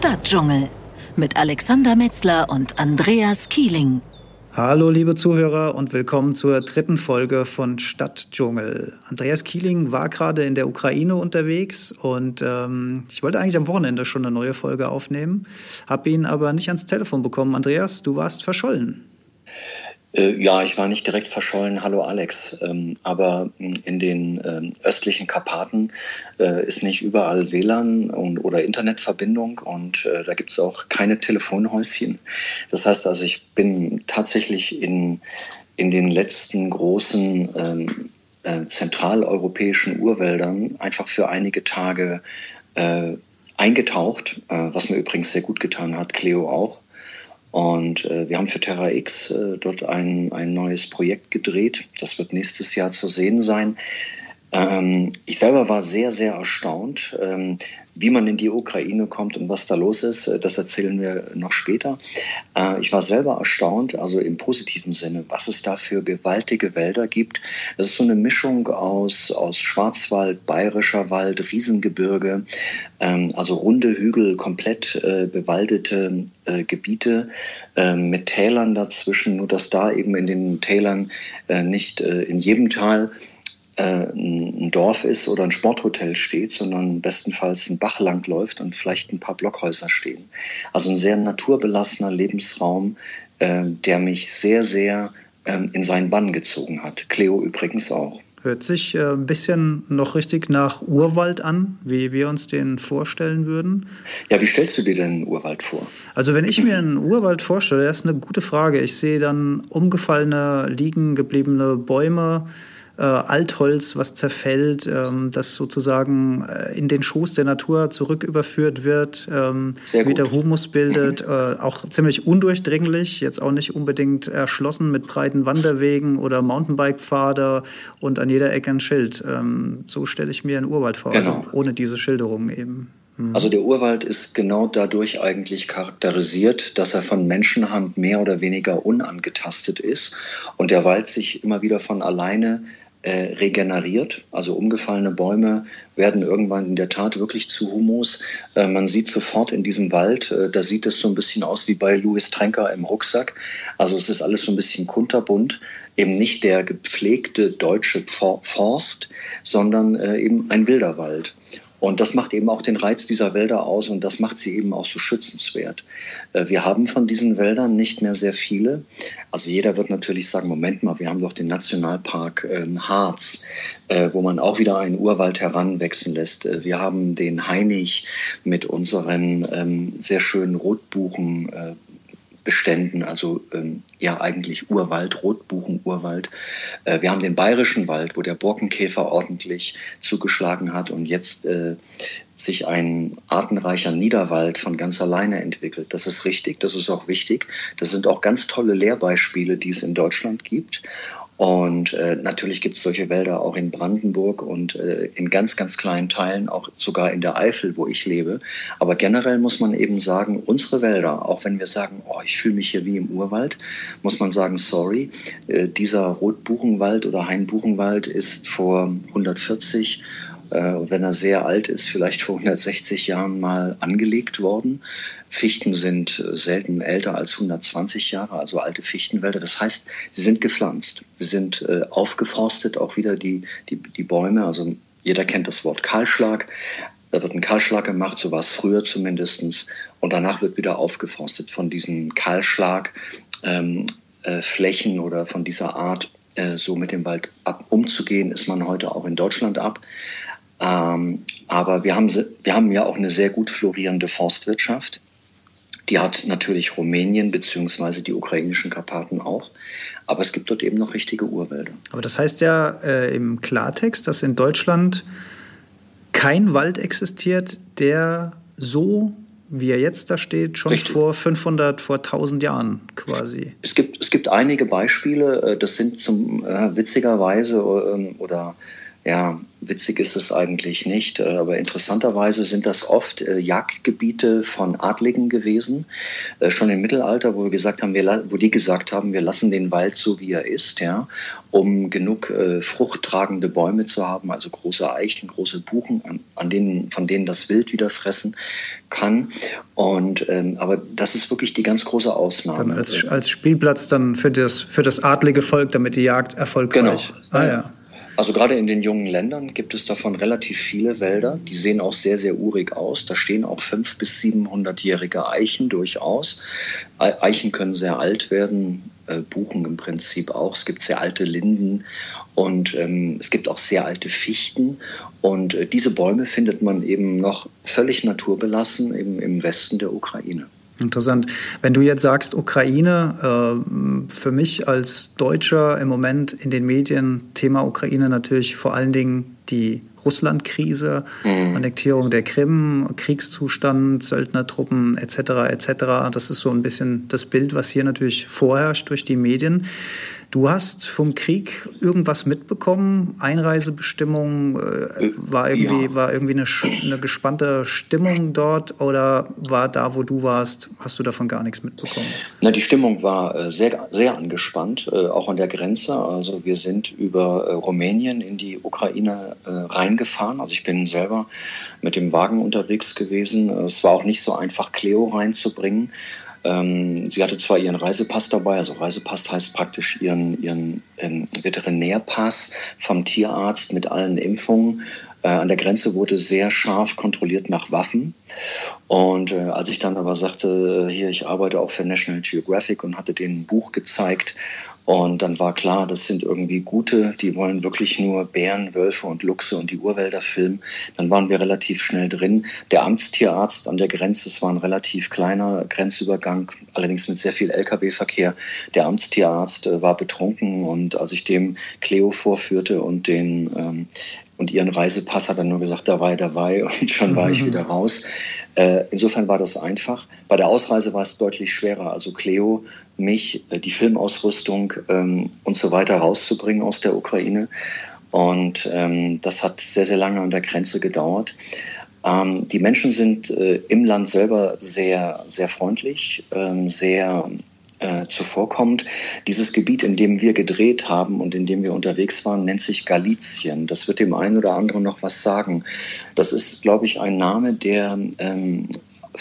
Stadtdschungel mit Alexander Metzler und Andreas Kieling. Hallo liebe Zuhörer und willkommen zur dritten Folge von Stadtdschungel. Andreas Kieling war gerade in der Ukraine unterwegs und ähm, ich wollte eigentlich am Wochenende schon eine neue Folge aufnehmen, habe ihn aber nicht ans Telefon bekommen. Andreas, du warst verschollen. Äh, ja, ich war nicht direkt verschollen. Hallo Alex. Ähm, aber hm, in den ähm, östlichen Karpaten äh, ist nicht überall WLAN und, oder Internetverbindung und äh, da gibt es auch keine Telefonhäuschen. Das heißt also, ich bin tatsächlich in, in den letzten großen ähm, äh, zentraleuropäischen Urwäldern einfach für einige Tage eingetaucht, was mir übrigens sehr gut getan hat, Cleo auch. Und äh, wir haben für Terra X äh, dort ein, ein neues Projekt gedreht. Das wird nächstes Jahr zu sehen sein. Ähm, ich selber war sehr, sehr erstaunt, ähm, wie man in die Ukraine kommt und was da los ist. Äh, das erzählen wir noch später. Äh, ich war selber erstaunt, also im positiven Sinne, was es da für gewaltige Wälder gibt. Das ist so eine Mischung aus, aus Schwarzwald, bayerischer Wald, Riesengebirge, ähm, also runde Hügel, komplett äh, bewaldete äh, Gebiete äh, mit Tälern dazwischen, nur dass da eben in den Tälern äh, nicht in jedem Tal äh, ein Dorf ist oder ein Sporthotel steht, sondern bestenfalls ein Bach langläuft und vielleicht ein paar Blockhäuser stehen. Also ein sehr naturbelassener Lebensraum, äh, der mich sehr, sehr ähm, in seinen Bann gezogen hat. Cleo übrigens auch. Hört sich äh, ein bisschen noch richtig nach Urwald an, wie wir uns den vorstellen würden. Ja, wie stellst du dir denn einen Urwald vor? Also wenn ich mir einen Urwald vorstelle, das ist eine gute Frage. Ich sehe dann umgefallene, liegen gebliebene Bäume, äh, Altholz, was zerfällt, ähm, das sozusagen äh, in den Schoß der Natur zurücküberführt wird, ähm, wieder Humus bildet, äh, auch ziemlich undurchdringlich, jetzt auch nicht unbedingt erschlossen mit breiten Wanderwegen oder Mountainbike-Pfade und an jeder Ecke ein Schild. Ähm, so stelle ich mir einen Urwald vor, also genau. also ohne diese Schilderungen eben. Hm. Also der Urwald ist genau dadurch eigentlich charakterisiert, dass er von Menschenhand mehr oder weniger unangetastet ist und der Wald sich immer wieder von alleine äh, regeneriert. Also umgefallene Bäume werden irgendwann in der Tat wirklich zu Humus. Äh, man sieht sofort in diesem Wald, äh, da sieht es so ein bisschen aus wie bei Louis Trenker im Rucksack. Also es ist alles so ein bisschen kunterbunt. Eben nicht der gepflegte deutsche Forst, sondern äh, eben ein wilder Wald. Und das macht eben auch den Reiz dieser Wälder aus und das macht sie eben auch so schützenswert. Äh, wir haben von diesen Wäldern nicht mehr sehr viele. Also jeder wird natürlich sagen, Moment mal, wir haben doch den Nationalpark ähm, Harz, äh, wo man auch wieder einen Urwald heranwachsen lässt. Äh, wir haben den Heinig mit unseren ähm, sehr schönen Rotbuchen, Beständen, also ähm, ja eigentlich Urwald, Rotbuchen-Urwald. Äh, wir haben den bayerischen Wald, wo der Borkenkäfer ordentlich zugeschlagen hat und jetzt äh, sich ein artenreicher Niederwald von ganz alleine entwickelt. Das ist richtig, das ist auch wichtig. Das sind auch ganz tolle Lehrbeispiele, die es in Deutschland gibt. Und äh, natürlich gibt es solche Wälder auch in Brandenburg und äh, in ganz, ganz kleinen Teilen, auch sogar in der Eifel, wo ich lebe. Aber generell muss man eben sagen, unsere Wälder, auch wenn wir sagen, oh, ich fühle mich hier wie im Urwald, muss man sagen, sorry, äh, dieser Rotbuchenwald oder Hainbuchenwald ist vor 140 äh, wenn er sehr alt ist, vielleicht vor 160 Jahren mal angelegt worden. Fichten sind äh, selten älter als 120 Jahre, also alte Fichtenwälder. Das heißt, sie sind gepflanzt, sie sind äh, aufgeforstet, auch wieder die, die, die Bäume. Also jeder kennt das Wort Kahlschlag. Da wird ein Kahlschlag gemacht, so war es früher zumindest. Und danach wird wieder aufgeforstet. Von diesen Kahlschlagflächen ähm, äh, oder von dieser Art, so mit dem Wald ab, umzugehen, ist man heute auch in Deutschland ab. Ähm, aber wir haben, wir haben ja auch eine sehr gut florierende Forstwirtschaft. Die hat natürlich Rumänien bzw. die ukrainischen Karpaten auch. Aber es gibt dort eben noch richtige Urwälder. Aber das heißt ja äh, im Klartext, dass in Deutschland kein Wald existiert, der so wie er jetzt da steht, schon Richtig. vor 500, vor 1000 Jahren quasi. Es gibt, es gibt einige Beispiele, äh, das sind zum äh, witzigerweise äh, oder Ja, witzig ist es eigentlich nicht, äh, aber interessanterweise sind das oft äh, Jagdgebiete von Adligen gewesen, äh, schon im Mittelalter, wo wir gesagt haben, wir, wo die gesagt haben, wir lassen den Wald so wie er ist, ja, um genug äh, fruchttragende Bäume zu haben, also große Eichen, große Buchen, an, an denen, von denen das Wild wieder fressen kann. Und ähm, aber das ist wirklich die ganz große Ausnahme. Dann als, als Spielplatz dann für das für das adlige Volk, damit die Jagd erfolgreich. Genau. Ah, ja. Also gerade in den jungen Ländern gibt es davon relativ viele Wälder. Die sehen auch sehr, sehr urig aus. Da stehen auch fünf bis 700-jährige Eichen durchaus. Eichen können sehr alt werden, äh, Buchen im Prinzip auch. Es gibt sehr alte Linden und ähm, es gibt auch sehr alte Fichten. Und äh, diese Bäume findet man eben noch völlig naturbelassen eben im Westen der Ukraine. Interessant. Wenn du jetzt sagst Ukraine, äh, für mich als Deutscher im Moment in den Medien Thema Ukraine natürlich vor allen Dingen die Russlandkrise, mhm. Annektierung der Krim, Kriegszustand, Söldnertruppen etc. etc. Das ist so ein bisschen das Bild, was hier natürlich vorherrscht durch die Medien. Du hast vom Krieg irgendwas mitbekommen? Einreisebestimmungen? Äh, war irgendwie, ja. war irgendwie eine, eine, gespannte Stimmung dort oder war da, wo du warst, hast du davon gar nichts mitbekommen? Na, die Stimmung war äh, sehr, sehr angespannt, äh, auch an der Grenze. Also wir sind über äh, Rumänien in die Ukraine äh, reingefahren. Also ich bin selber mit dem Wagen unterwegs gewesen. Es war auch nicht so einfach, Cleo reinzubringen. Ähm, sie hatte zwar ihren Reisepass dabei, also Reisepass heißt praktisch ihren, ihren ähm, Veterinärpass vom Tierarzt mit allen Impfungen. Äh, an der Grenze wurde sehr scharf kontrolliert nach Waffen. Und äh, als ich dann aber sagte, äh, hier, ich arbeite auch für National Geographic und hatte denen ein Buch gezeigt und dann war klar, das sind irgendwie gute, die wollen wirklich nur Bären, Wölfe und Luchse und die Urwälder filmen. Dann waren wir relativ schnell drin. Der Amtstierarzt an der Grenze, es war ein relativ kleiner Grenzübergang, allerdings mit sehr viel Lkw-Verkehr. Der Amtstierarzt äh, war betrunken und als ich dem Cleo vorführte und den ähm, und ihren Reisepass hat er nur gesagt, da war er dabei und schon war ich wieder raus. Äh, insofern war das einfach. Bei der Ausreise war es deutlich schwerer. Also Cleo, mich, äh, die Filmausrüstung ähm, und so weiter rauszubringen aus der Ukraine. Und ähm, das hat sehr, sehr lange an der Grenze gedauert. Ähm, die Menschen sind äh, im Land selber sehr, sehr freundlich, ähm, sehr äh, zuvorkommt. Dieses Gebiet, in dem wir gedreht haben und in dem wir unterwegs waren, nennt sich Galizien. Das wird dem einen oder anderen noch was sagen. Das ist, glaube ich, ein Name, der ähm,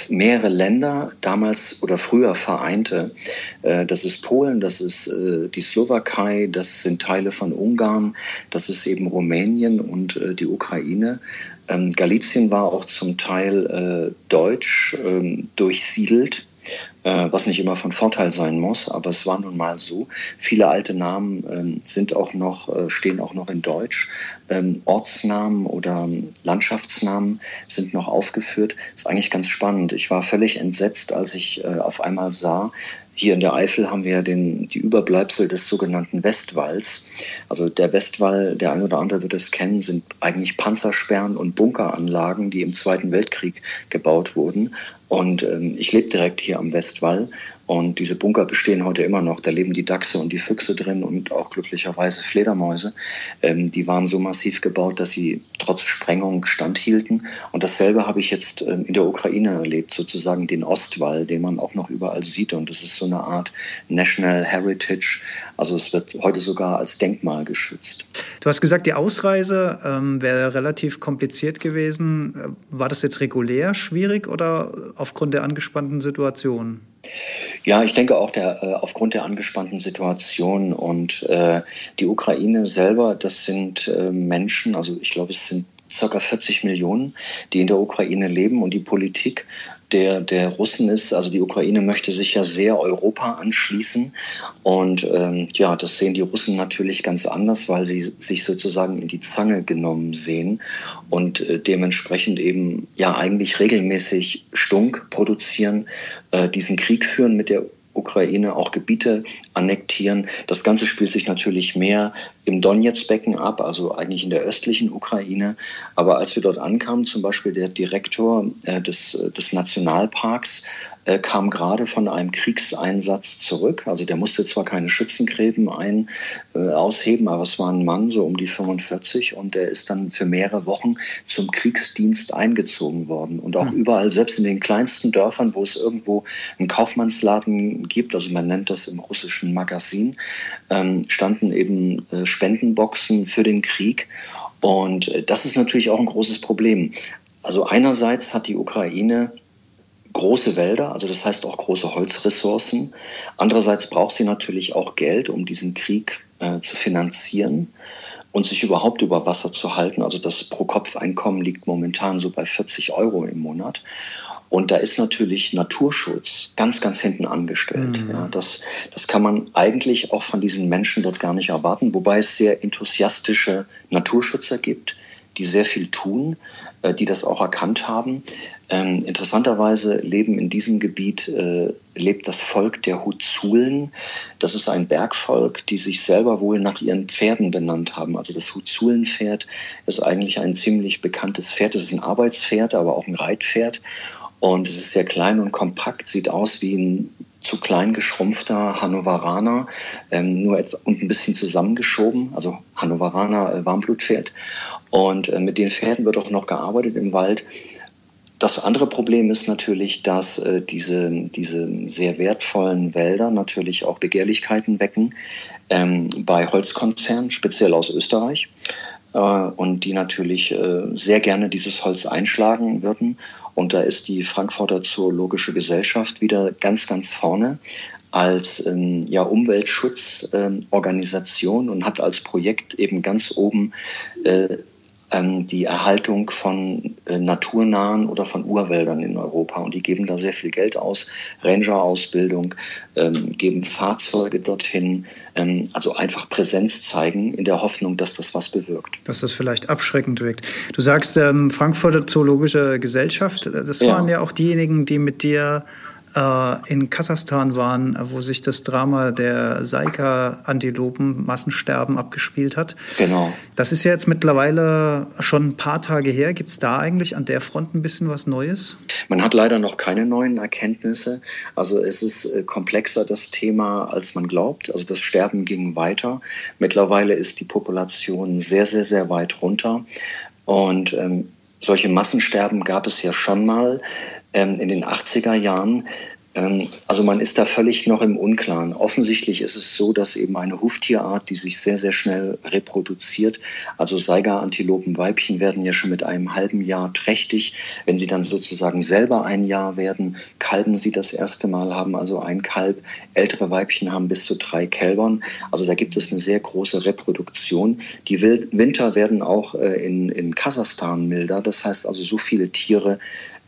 mehrere Länder damals oder früher vereinte. Äh, das ist Polen, das ist äh, die Slowakei, das sind Teile von Ungarn, das ist eben Rumänien und äh, die Ukraine. Ähm, Galizien war auch zum Teil deutsch ähm, durchsiedelt was nicht immer von Vorteil sein muss, aber es war nun mal so. Viele alte Namen ähm, sind auch noch, äh, stehen auch noch in Deutsch. Ähm, Ortsnamen oder Landschaftsnamen sind noch aufgeführt. Ist eigentlich ganz spannend. Ich war völlig entsetzt, als ich äh, auf einmal sah, hier in der Eifel haben wir den, die Überbleibsel des sogenannten Westwalls. Also der Westwall, der ein oder andere wird es kennen, sind eigentlich Panzersperren und Bunkeranlagen, die im Zweiten Weltkrieg gebaut wurden. Und ähm, ich lebe direkt hier am Westwall und diese Bunker bestehen heute immer noch. Da leben die Dachse und die Füchse drin und auch glücklicherweise Fledermäuse. Ähm, die waren so massiv gebaut, dass sie trotz Sprengung standhielten. Und dasselbe habe ich jetzt ähm, in der Ukraine erlebt, sozusagen den Ostwall, den man auch noch überall sieht. Und das ist so eine Art National Heritage. Also es wird heute sogar als Denkmal geschützt. Du hast gesagt, die Ausreise ähm, wäre relativ kompliziert gewesen. War das jetzt regulär schwierig oder aufgrund der angespannten Situation? Ja, ich denke auch der, äh, aufgrund der angespannten Situation und äh, die Ukraine selber, das sind äh, Menschen, also ich glaube, es sind circa 40 Millionen, die in der Ukraine leben und die Politik der, der Russen ist, also die Ukraine möchte sich ja sehr Europa anschließen. Und ähm, ja, das sehen die Russen natürlich ganz anders, weil sie sich sozusagen in die Zange genommen sehen und äh, dementsprechend eben ja eigentlich regelmäßig Stunk produzieren, äh, diesen Krieg führen mit der Ukraine auch Gebiete annektieren. Das Ganze spielt sich natürlich mehr im Donetsk-Becken ab, also eigentlich in der östlichen Ukraine. Aber als wir dort ankamen, zum Beispiel der Direktor äh, des, des Nationalparks äh, kam gerade von einem Kriegseinsatz zurück. Also der musste zwar keine Schützengräben ein, äh, ausheben, aber es war ein Mann so um die 45 und der ist dann für mehrere Wochen zum Kriegsdienst eingezogen worden. Und auch mhm. überall, selbst in den kleinsten Dörfern, wo es irgendwo einen Kaufmannsladen gibt, also man nennt das im russischen Magazin, ähm, standen eben äh, Spendenboxen für den Krieg. Und äh, das ist natürlich auch ein großes Problem. Also einerseits hat die Ukraine große Wälder, also das heißt auch große Holzressourcen. Andererseits braucht sie natürlich auch Geld, um diesen Krieg äh, zu finanzieren und sich überhaupt über Wasser zu halten. Also das Pro-Kopf-Einkommen liegt momentan so bei 40 Euro im Monat. Und da ist natürlich Naturschutz ganz, ganz hinten angestellt. Mhm. Ja, das, das kann man eigentlich auch von diesen Menschen dort gar nicht erwarten, wobei es sehr enthusiastische Naturschützer gibt, die sehr viel tun, äh, die das auch erkannt haben. Ähm, interessanterweise leben in diesem Gebiet, äh, lebt das Volk der Huzulen. Das ist ein Bergvolk, die sich selber wohl nach ihren Pferden benannt haben. Also das Huzulenpferd ist eigentlich ein ziemlich bekanntes Pferd. Es ist ein Arbeitspferd, aber auch ein Reitpferd. Und es ist sehr klein und kompakt, sieht aus wie ein zu klein geschrumpfter Hannoveraner, ähm, nur etwa, und ein bisschen zusammengeschoben, also Hannoveraner äh, Warmblutpferd. Und äh, mit den Pferden wird auch noch gearbeitet im Wald. Das andere Problem ist natürlich, dass äh, diese, diese sehr wertvollen Wälder natürlich auch Begehrlichkeiten wecken ähm, bei Holzkonzernen, speziell aus Österreich. Äh, und die natürlich äh, sehr gerne dieses Holz einschlagen würden. Und da ist die Frankfurter Zoologische Gesellschaft wieder ganz, ganz vorne als ähm, ja, Umweltschutzorganisation ähm, und hat als Projekt eben ganz oben äh, ähm, die Erhaltung von äh, naturnahen oder von Urwäldern in Europa. Und die geben da sehr viel Geld aus, Ranger-Ausbildung, ähm, geben Fahrzeuge dorthin, ähm, also einfach Präsenz zeigen in der Hoffnung, dass das was bewirkt. Dass das vielleicht abschreckend wirkt. Du sagst ähm, Frankfurter Zoologische Gesellschaft, das waren ja. ja auch diejenigen, die mit dir äh, in Kasachstan waren, wo sich das Drama der Saika-Antilopen Massensterben abgespielt hat. Genau. Das ist ja jetzt mittlerweile schon ein paar Tage her. Gibt es da eigentlich an der Front ein bisschen was Neues? Man hat leider noch keine neuen Erkenntnisse. Also es ist äh, komplexer das Thema, als man glaubt. Also das Sterben ging weiter. Mittlerweile ist die Population sehr, sehr, sehr weit runter. Und ähm, solche Massensterben gab es ja schon mal ähm, in den 80er Jahren. Ähm, also man ist da völlig noch im Unklaren. Offensichtlich ist es so, dass eben eine Huftierart, die sich sehr, sehr schnell reproduziert, also Saiga-Antilopenweibchen werden ja schon mit einem halben Jahr trächtig. Wenn sie dann sozusagen selber ein Jahr werden, kalben sie das erste Mal, haben also ein Kalb. Ältere Weibchen haben bis zu drei Kälbern. Also da gibt es eine sehr große Reproduktion. Die Winter werden auch äh, in, in Kasachstan milder. Das heißt also, so viele Tiere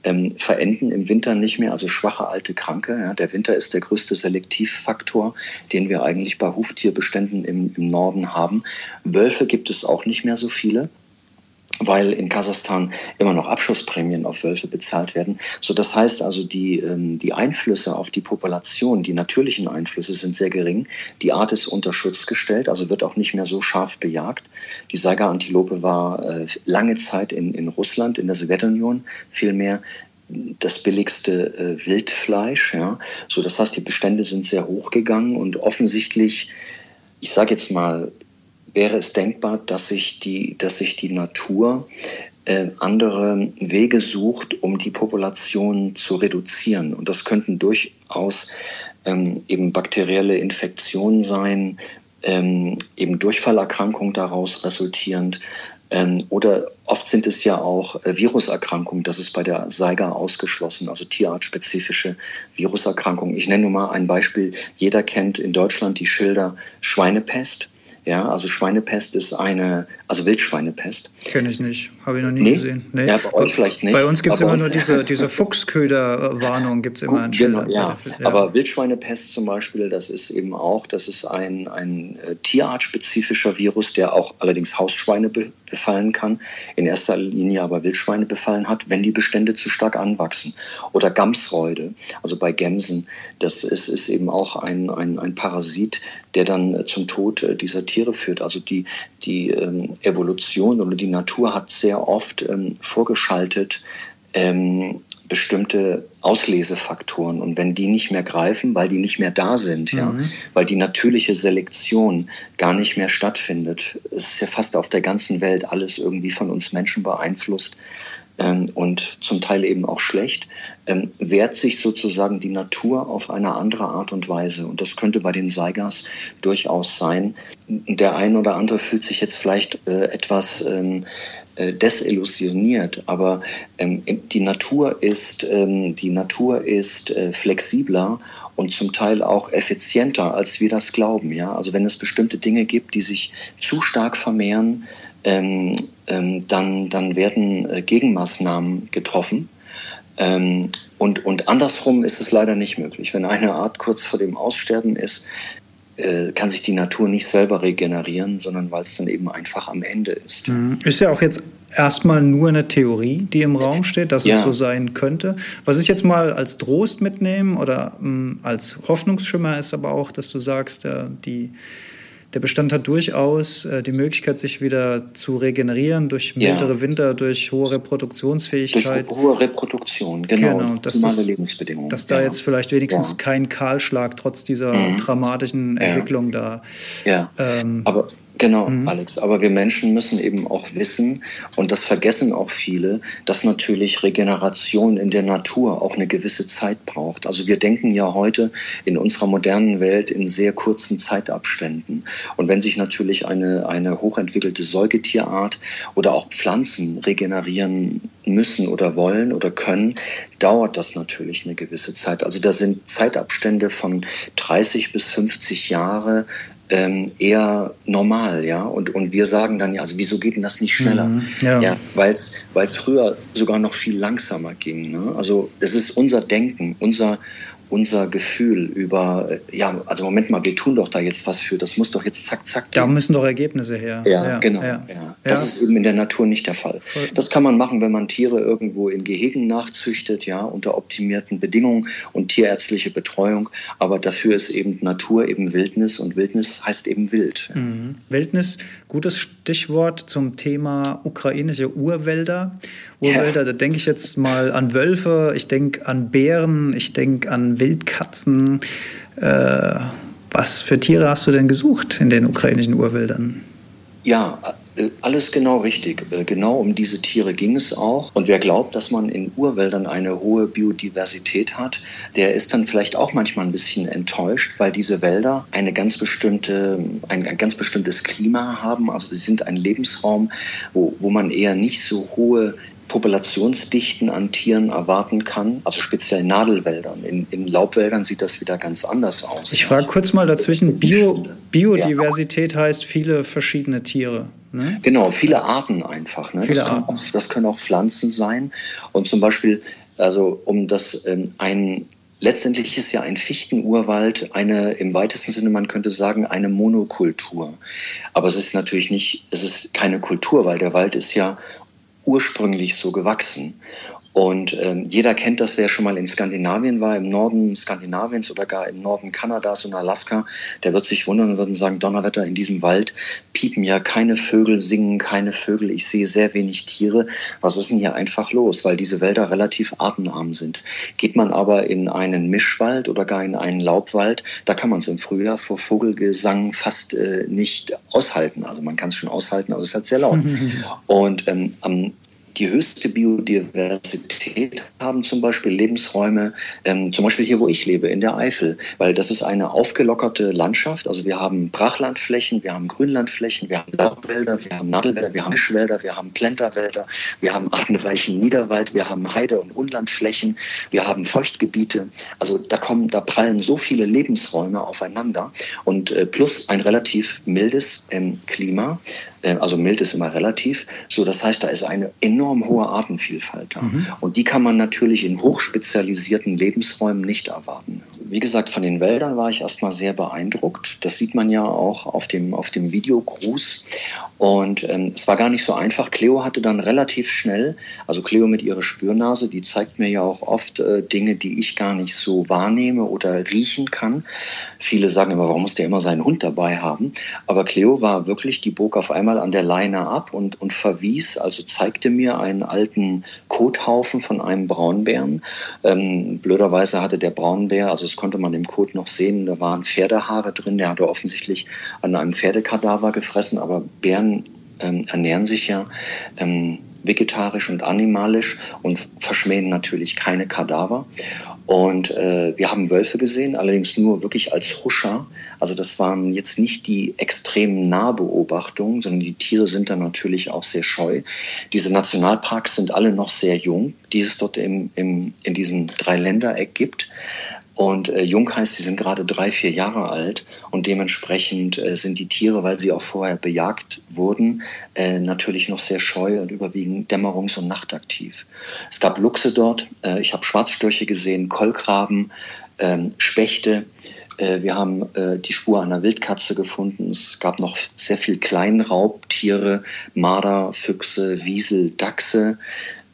ähm, verenden im Winter nicht mehr, also schwache alte Kranke. Ja. Der Winter ist der größte Selektivfaktor, den wir eigentlich bei Huftierbeständen im, im Norden haben. Wölfe gibt es auch nicht mehr so viele weil in Kasachstan immer noch Abschussprämien auf Wölfe bezahlt werden. So, das heißt also, die, ähm, die Einflüsse auf die Population, die natürlichen Einflüsse sind sehr gering. Die Art ist unter Schutz gestellt, also wird auch nicht mehr so scharf bejagt. Die Saiga-Antilope war äh, lange Zeit in, in Russland, in der Sowjetunion vielmehr das billigste äh, Wildfleisch. Ja. So, das heißt, die Bestände sind sehr hoch gegangen und offensichtlich, ich sage jetzt mal, wäre es denkbar, dass sich die, dass sich die Natur äh, andere Wege sucht, um die Population zu reduzieren. Und das könnten durchaus ähm, eben bakterielle Infektionen sein, ähm, eben Durchfallerkrankungen daraus resultierend. Ähm, oder oft sind es ja auch äh, Viruserkrankungen. Das ist bei der Saiga ausgeschlossen, also tierartspezifische Viruserkrankungen. Ich nenne nur mal ein Beispiel. Jeder kennt in Deutschland die Schilder Schweinepest. Ja, also Schweinepest ist eine, also Wildschweinepest. Kenne ich nicht, habe ich noch nie nee? gesehen. Nee. Ja, bei euch vielleicht nicht. Bei uns gibt es immer nur diese, diese Fuchsköder-Warnung, gibt es immer ein Genau, ja. ja. Aber Wildschweinepest zum Beispiel, das ist eben auch, das ist ein, ein äh, tierartspezifischer Virus, der auch allerdings Hausschweine be befallen kann, in erster Linie aber Wildschweine befallen hat, wenn die Bestände zu stark anwachsen. Oder Gamsreude, also bei Gämsen, das ist, ist eben auch ein, ein, ein Parasit, der dann zum Tod äh, dieser Tiere führt. Also die, die ähm, Evolution oder die Natur hat sehr oft ähm, vorgeschaltet, ähm, bestimmte Auslesefaktoren. Und wenn die nicht mehr greifen, weil die nicht mehr da sind, mhm. ja, weil die natürliche Selektion gar nicht mehr stattfindet, es ist ja fast auf der ganzen Welt alles irgendwie von uns Menschen beeinflusst ähm, und zum Teil eben auch schlecht, ähm, wehrt sich sozusagen die Natur auf eine andere Art und Weise. Und das könnte bei den Seigas durchaus sein. Der ein oder andere fühlt sich jetzt vielleicht äh, etwas ähm, äh, desillusioniert, aber ähm, die Natur ist, ähm, die Natur ist äh, flexibler und zum Teil auch effizienter, als wir das glauben. Ja? Also wenn es bestimmte Dinge gibt, die sich zu stark vermehren, ähm, ähm, dann, dann werden äh, Gegenmaßnahmen getroffen. Ähm, und, und andersrum ist es leider nicht möglich. Wenn eine Art kurz vor dem Aussterben ist, kann sich die Natur nicht selber regenerieren, sondern weil es dann eben einfach am Ende ist. Mhm. Ist ja auch jetzt erstmal nur eine Theorie, die im Raum steht, dass ja. es so sein könnte. Was ich jetzt mal als Trost mitnehme oder mh, mm, als Hoffnungsschimmer ist aber auch, dass du sagst, äh, die der Bestand hat durchaus äh, die Möglichkeit, sich wieder zu regenerieren durch mildere ja. Winter, durch hohe Reproduktionsfähigkeit. Durch hohe Reproduktion, genau. genau das ist, Lebensbedingungen. Dass da ja. jetzt vielleicht wenigstens ja. kein Kahlschlag trotz dieser mhm. dramatischen Entwicklung da. Ja, ähm, aber Genau, mhm. Alex. Aber wir Menschen müssen eben auch wissen, und das vergessen auch viele, dass natürlich Regeneration in der Natur auch eine gewisse Zeit braucht. Also wir denken ja heute in unserer modernen Welt in sehr kurzen Zeitabständen. Und wenn sich natürlich eine, eine hochentwickelte Säugetierart oder auch Pflanzen regenerieren müssen oder wollen oder können, dauert das natürlich eine gewisse Zeit. Also da sind Zeitabstände von 30 bis 50 Jahre ähm, eher normal, ja. Und, und wir sagen dann ja, also wieso geht denn das nicht schneller? Mhm, ja. ja Weil es früher sogar noch viel langsamer ging. Ne? Also es ist unser Denken, unser, unser Gefühl über, äh, ja, also Moment mal, wir tun doch da jetzt was für, das muss doch jetzt zack, zack gehen. Da müssen doch Ergebnisse her. Ja, ja genau. Ja. ja. Das ist eben in der Natur nicht der Fall. Das kann man machen, wenn man Tiere irgendwo in Gehegen nachzüchtet, ja, unter optimierten Bedingungen und tierärztliche Betreuung. Aber dafür ist eben Natur eben Wildnis und Wildnis heißt eben wild. Mhm. Wildnis, gutes Stichwort zum Thema ukrainische Urwälder. Urwälder, da denke ich jetzt mal an Wölfe, ich denke an Bären, ich denke an Wildkatzen. Äh, was für Tiere hast du denn gesucht in den ukrainischen Urwäldern? Ja, alles genau richtig. Äh, genau um diese Tiere ging es auch. Und wer glaubt, dass man in Urwäldern eine hohe Biodiversität hat, der ist dann vielleicht auch manchmal ein bisschen enttäuscht, weil diese Wälder eine ganz bestimmte, ein, ein ganz bestimmtes Klima haben. Also sie sind ein Lebensraum, wo, wo man eher nicht so hohe Populationsdichten an Tieren erwarten kann, also speziell Nadelwäldern. In, in Laubwäldern sieht das wieder ganz anders aus. Ich frage kurz mal dazwischen, Bio, Biodiversität ja. heißt viele verschiedene Tiere. Ne? Genau, viele Arten einfach. Ne? Viele das, können Auch, das können auch Pflanzen sein. Und zum Beispiel, also um das ähm, ein Letztendlich ist ja ein Fichtenurwald eine, im weitesten Sinne, man könnte sagen, eine Monokultur. Aber es ist natürlich nicht, es ist keine Kultur, weil der Wald ist ja ursprünglich so gewachsen. Und ähm, jeder kennt das, wer schon mal in Skandinavien war, im Norden Skandinaviens oder gar im Norden Kanadas und Alaska, der wird sich wundern und würden sagen, Donnerwetter, in diesem Wald piepen ja keine Vögel, singen keine Vögel, ich sehe sehr wenig Tiere. Was ist denn hier einfach los? Weil diese Wälder relativ artenarm sind. Geht man aber in einen Mischwald oder gar in einen Laubwald, da kann man es im Frühjahr vor Vogelgesang fast äh, nicht aushalten. Also man kann es schon aushalten, aber es ist halt sehr laut. und ähm, am die höchste Biodiversität haben zum Beispiel Lebensräume, ähm, zum Beispiel hier, wo ich lebe, in der Eifel, weil das ist eine aufgelockerte Landschaft. Also wir haben Brachlandflächen, wir haben Grünlandflächen, wir haben Laubwälder, wir haben Nadelwälder, wir haben Mischwälder, wir haben Plenterwälder, wir haben artenreichen Niederwald, wir haben Heide- und Unlandflächen, wir haben Feuchtgebiete. Also da kommen, da prallen so viele Lebensräume aufeinander und äh, plus ein relativ mildes ähm, Klima. Äh, also mild ist immer relativ. So, das heißt, da ist eine enorm hohe Artenvielfalt da. Mhm. Und die kann man natürlich in hochspezialisierten Lebensräumen nicht erwarten. Wie gesagt, von den Wäldern war ich erstmal sehr beeindruckt. Das sieht man ja auch auf dem, auf dem Videogruß. Und ähm, es war gar nicht so einfach. Cleo hatte dann relativ schnell, also Cleo mit ihrer Spürnase, die zeigt mir ja auch oft äh, Dinge, die ich gar nicht so wahrnehme oder riechen kann. Viele sagen immer, warum muss der immer seinen Hund dabei haben? Aber Cleo war wirklich, die bog auf einmal an der Leine ab und, und verwies, also zeigte mir einen alten Kothaufen von einem Braunbären. Ähm, blöderweise hatte der Braunbär, also das konnte man im Kot noch sehen, da waren Pferdehaare drin, der hatte offensichtlich an einem Pferdekadaver gefressen, aber Bären ähm, ernähren sich ja ähm, vegetarisch und animalisch und verschmähen natürlich keine Kadaver. Und äh, wir haben Wölfe gesehen, allerdings nur wirklich als Huscher. Also das waren jetzt nicht die extremen Nahbeobachtungen, sondern die Tiere sind dann natürlich auch sehr scheu. Diese Nationalparks sind alle noch sehr jung, die es dort im, im, in diesem Dreiländereck gibt. Und äh, jung heißt, sie sind gerade drei, vier Jahre alt und dementsprechend äh, sind die Tiere, weil sie auch vorher bejagt wurden, äh, natürlich noch sehr scheu und überwiegend dämmerungs- und nachtaktiv. Es gab Luchse dort, äh, ich habe Schwarzstörche gesehen, Kolkraben, ähm, Spechte. Äh, wir haben äh, die Spur einer Wildkatze gefunden. Es gab noch sehr viel Kleinraubtiere, Marder, Füchse, Wiesel, Dachse.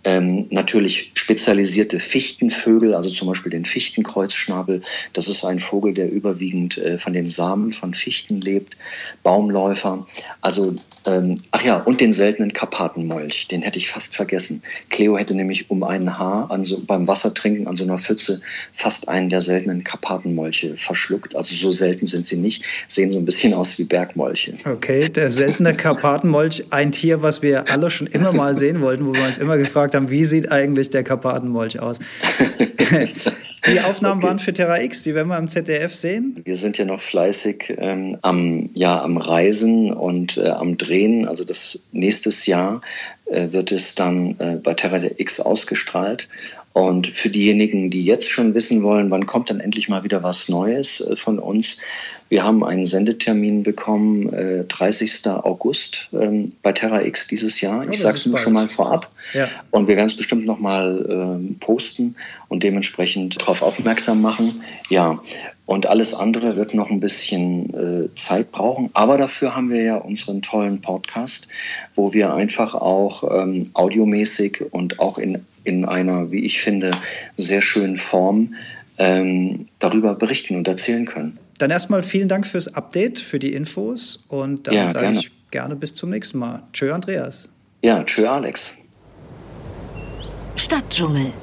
Ähm, natürlich spezialisierte Fichtenvögel, also zum Beispiel den Fichtenkreuzschnabel. Das ist ein Vogel, der überwiegend äh, von den Samen von Fichten lebt. Baumläufer. Also, ähm, ach ja, und den seltenen Karpatenmolch. Den hätte ich fast vergessen. Cleo hätte nämlich um ein Haar so, beim Wassertrinken an so einer Pfütze fast einen der seltenen Karpatenmolche verschluckt. Also so selten sind sie nicht. Sehen so ein bisschen aus wie Bergmolche. Okay, der seltene Karpatenmolch, ein Tier, was wir alle schon immer mal sehen wollten, wo wir uns immer gefragt haben, haben, wie sieht eigentlich der Karpatenmolch aus? die Aufnahmen okay. waren für Terra X, die werden wir im ZDF sehen. Wir sind ja noch fleißig ähm, am, ja, am Reisen und äh, am Drehen. Also das nächstes Jahr äh, wird es dann äh, bei Terra X ausgestrahlt. Und für diejenigen, die jetzt schon wissen wollen, wann kommt dann endlich mal wieder was Neues äh, von uns, wir haben einen Sendetermin bekommen, äh, 30. August ähm, bei Terra X dieses Jahr. Oh, ich sage es nur schon mal vorab. Ja. Und wir werden es bestimmt noch mal ähm, posten und dementsprechend darauf aufmerksam machen. Ja, und alles andere wird noch ein bisschen äh, Zeit brauchen. Aber dafür haben wir ja unseren tollen Podcast, wo wir einfach auch ähm, audiomäßig und auch in in einer, wie ich finde, sehr schönen Form ähm, darüber berichten und erzählen können. Dann erstmal vielen Dank fürs Update, für die Infos und dann ja, sage ich gerne bis zum nächsten Mal. Tschö, Andreas. Ja, tschö, Alex. Stadtdschungel